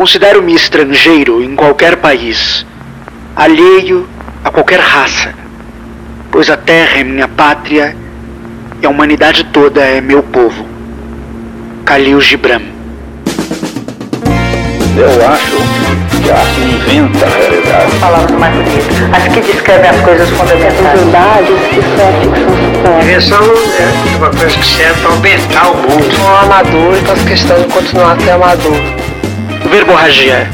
Considero-me estrangeiro em qualquer país, alheio a qualquer raça, pois a terra é minha pátria e a humanidade toda é meu povo. Khalil Gibran. Eu acho que a arte inventa a realidade. Palavras mais bonitas. As que descrevem as coisas fundamentais. Verdades que só a ficção. Invenção é uma coisa que serve para aumentar o mundo. Sou um amador e faço questão de continuar a ser amador. Verborragia.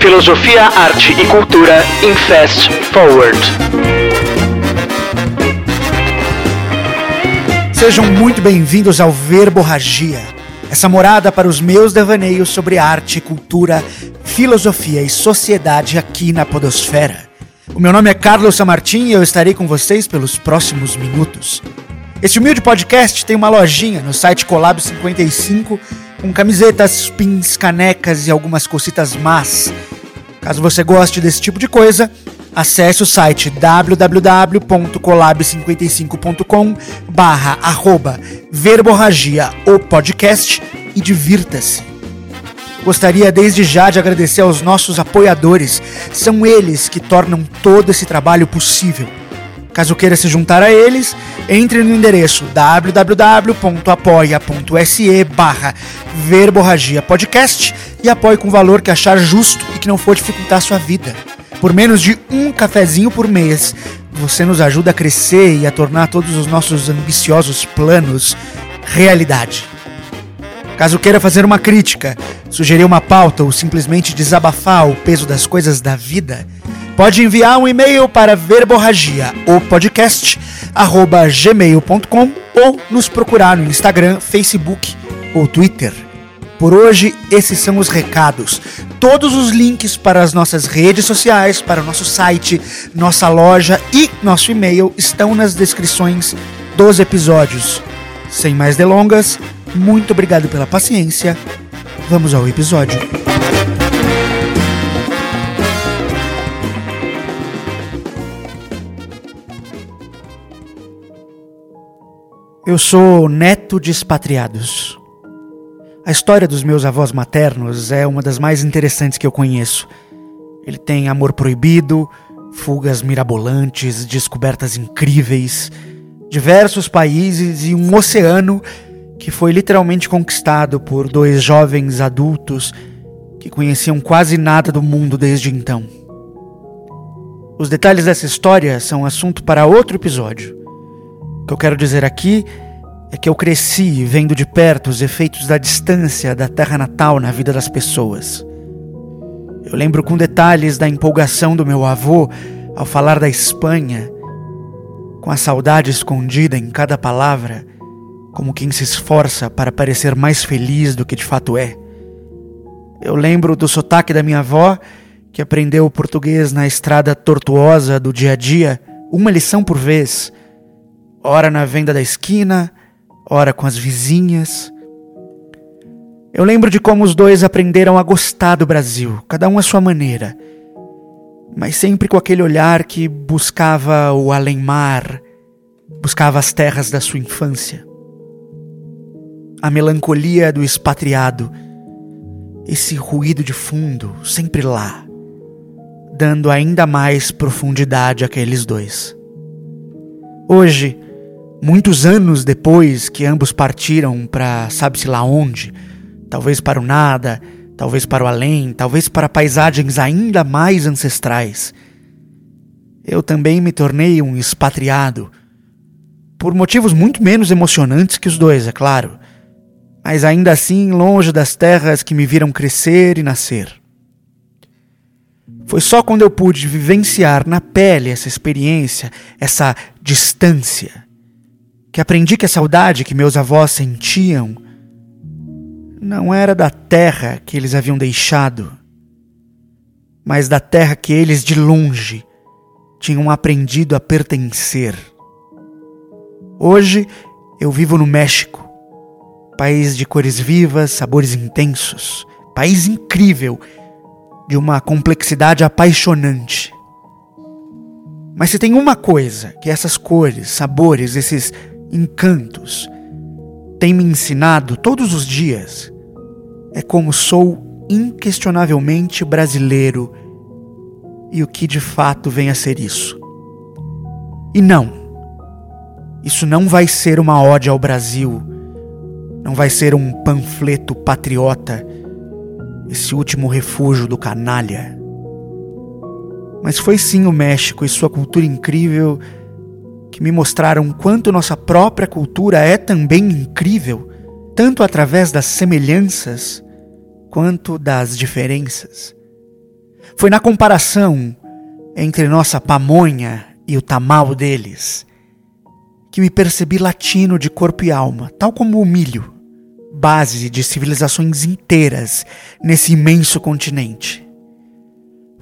Filosofia, arte e cultura em Fast Forward. Sejam muito bem-vindos ao Verborragia, essa morada para os meus devaneios sobre arte, cultura, filosofia e sociedade aqui na Podosfera. O meu nome é Carlos Samartim e eu estarei com vocês pelos próximos minutos. Este humilde podcast tem uma lojinha no site Colab 55 com camisetas, pins, canecas e algumas cositas más. Caso você goste desse tipo de coisa, acesse o site www.colab55.com barra arroba verborragia ou podcast e divirta-se. Gostaria desde já de agradecer aos nossos apoiadores, são eles que tornam todo esse trabalho possível. Caso queira se juntar a eles, entre no endereço www.apoia.se barra verborragia podcast e apoie com o valor que achar justo e que não for dificultar sua vida. Por menos de um cafezinho por mês, você nos ajuda a crescer e a tornar todos os nossos ambiciosos planos realidade. Caso queira fazer uma crítica, sugerir uma pauta ou simplesmente desabafar o peso das coisas da vida, pode enviar um e-mail para verborragia ou podcast arroba gmail.com ou nos procurar no Instagram, Facebook ou Twitter. Por hoje, esses são os recados. Todos os links para as nossas redes sociais, para o nosso site, nossa loja e nosso e-mail estão nas descrições dos episódios. Sem mais delongas, muito obrigado pela paciência. Vamos ao episódio. Eu sou neto de expatriados. A história dos meus avós maternos é uma das mais interessantes que eu conheço. Ele tem amor proibido, fugas mirabolantes, descobertas incríveis, diversos países e um oceano que foi literalmente conquistado por dois jovens adultos que conheciam quase nada do mundo desde então. Os detalhes dessa história são assunto para outro episódio. O que eu quero dizer aqui é que eu cresci vendo de perto os efeitos da distância da terra natal na vida das pessoas. Eu lembro com detalhes da empolgação do meu avô ao falar da Espanha, com a saudade escondida em cada palavra, como quem se esforça para parecer mais feliz do que de fato é. Eu lembro do sotaque da minha avó, que aprendeu português na estrada tortuosa do dia a dia, uma lição por vez, ora na venda da esquina, ora com as vizinhas. Eu lembro de como os dois aprenderam a gostar do Brasil, cada um à sua maneira, mas sempre com aquele olhar que buscava o além-mar, buscava as terras da sua infância. A melancolia do expatriado, esse ruído de fundo, sempre lá dando ainda mais profundidade àqueles dois. Hoje, muitos anos depois que ambos partiram para sabe-se lá onde, talvez para o nada, talvez para o além, talvez para paisagens ainda mais ancestrais, eu também me tornei um expatriado. Por motivos muito menos emocionantes que os dois, é claro, mas ainda assim longe das terras que me viram crescer e nascer. Foi só quando eu pude vivenciar na pele essa experiência, essa distância, que aprendi que a saudade que meus avós sentiam não era da terra que eles haviam deixado, mas da terra que eles de longe tinham aprendido a pertencer. Hoje eu vivo no México, país de cores vivas, sabores intensos, país incrível de uma complexidade apaixonante. Mas se tem uma coisa que essas cores, sabores, esses encantos têm me ensinado todos os dias, é como sou inquestionavelmente brasileiro e o que de fato vem a ser isso. E não, isso não vai ser uma ode ao Brasil, não vai ser um panfleto patriota, esse último refúgio do canalha. Mas foi sim o México e sua cultura incrível que me mostraram quanto nossa própria cultura é também incrível, tanto através das semelhanças quanto das diferenças. Foi na comparação entre nossa pamonha e o tamal deles que me percebi latino de corpo e alma, tal como o milho, base de civilizações inteiras nesse imenso continente.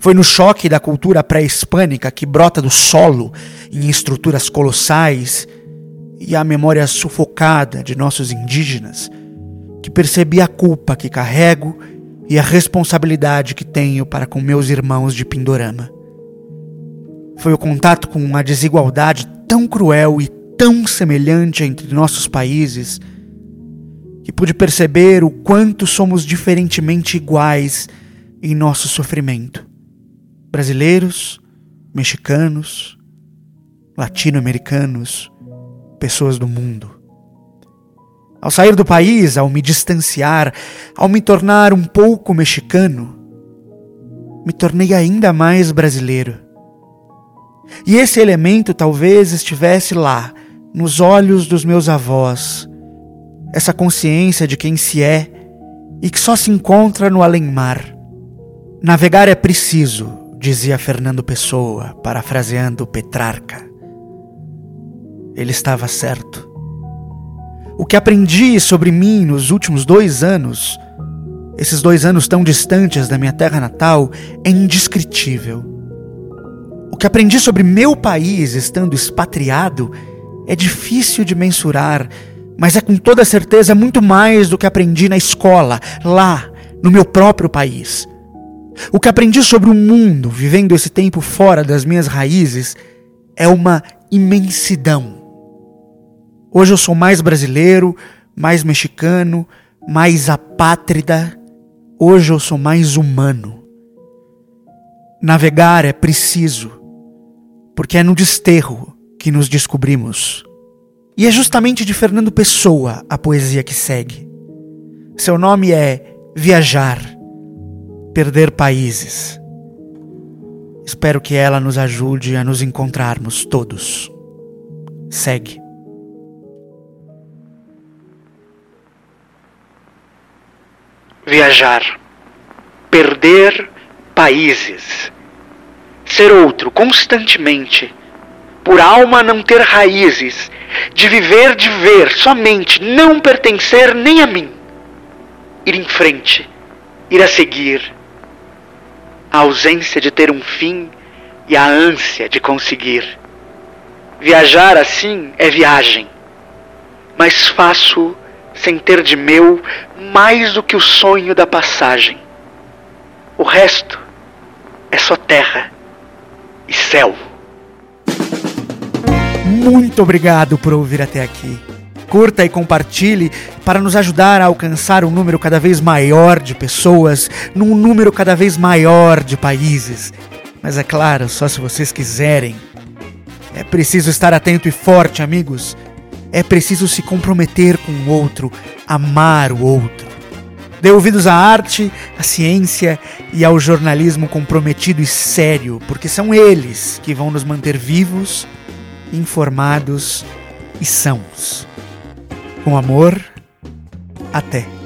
Foi no choque da cultura pré-hispânica que brota do solo em estruturas colossais e a memória sufocada de nossos indígenas que percebi a culpa que carrego e a responsabilidade que tenho para com meus irmãos de Pindorama. Foi o contato com a desigualdade tão cruel e tão semelhante entre nossos países que pude perceber o quanto somos diferentemente iguais em nosso sofrimento. Brasileiros, mexicanos, latino-americanos, pessoas do mundo. Ao sair do país, ao me distanciar, ao me tornar um pouco mexicano, me tornei ainda mais brasileiro. E esse elemento talvez estivesse lá, nos olhos dos meus avós, essa consciência de quem se é e que só se encontra no além-mar. Navegar é preciso, dizia Fernando Pessoa, parafraseando Petrarca. Ele estava certo. O que aprendi sobre mim nos últimos dois anos, esses dois anos tão distantes da minha terra natal, é indescritível. O que aprendi sobre meu país estando expatriado é difícil de mensurar, mas é com toda certeza muito mais do que aprendi na escola, lá, no meu próprio país. O que aprendi sobre o mundo vivendo esse tempo fora das minhas raízes é uma imensidão Hoje eu sou mais brasileiro, mais mexicano, mais apátrida. Hoje eu sou mais humano. Navegar é preciso, porque é no desterro que nos descobrimos. E é justamente de Fernando Pessoa a poesia que segue. Seu nome é Viajar, Perder Países. Espero que ela nos ajude a nos encontrarmos todos. Segue. viajar, perder países, ser outro constantemente, por alma não ter raízes, de viver de ver. Somente, não pertencer nem a mim, ir em frente, ir a seguir, a ausência de ter um fim e a ânsia de conseguir. Viajar assim é viagem, mas faço sem ter de meu mais do que o sonho da passagem. O resto é só terra e céu. Muito obrigado por ouvir até aqui. Curta e compartilhe para nos ajudar a alcançar um número cada vez maior de pessoas, num número cada vez maior de países. Mas é claro, só se vocês quiserem. É preciso estar atento e forte, amigos. É preciso se comprometer com o outro, amar o outro. Dê ouvidos à arte, à ciência e ao jornalismo comprometido e sério, porque são eles que vão nos manter vivos, informados e sãos. Com amor, até.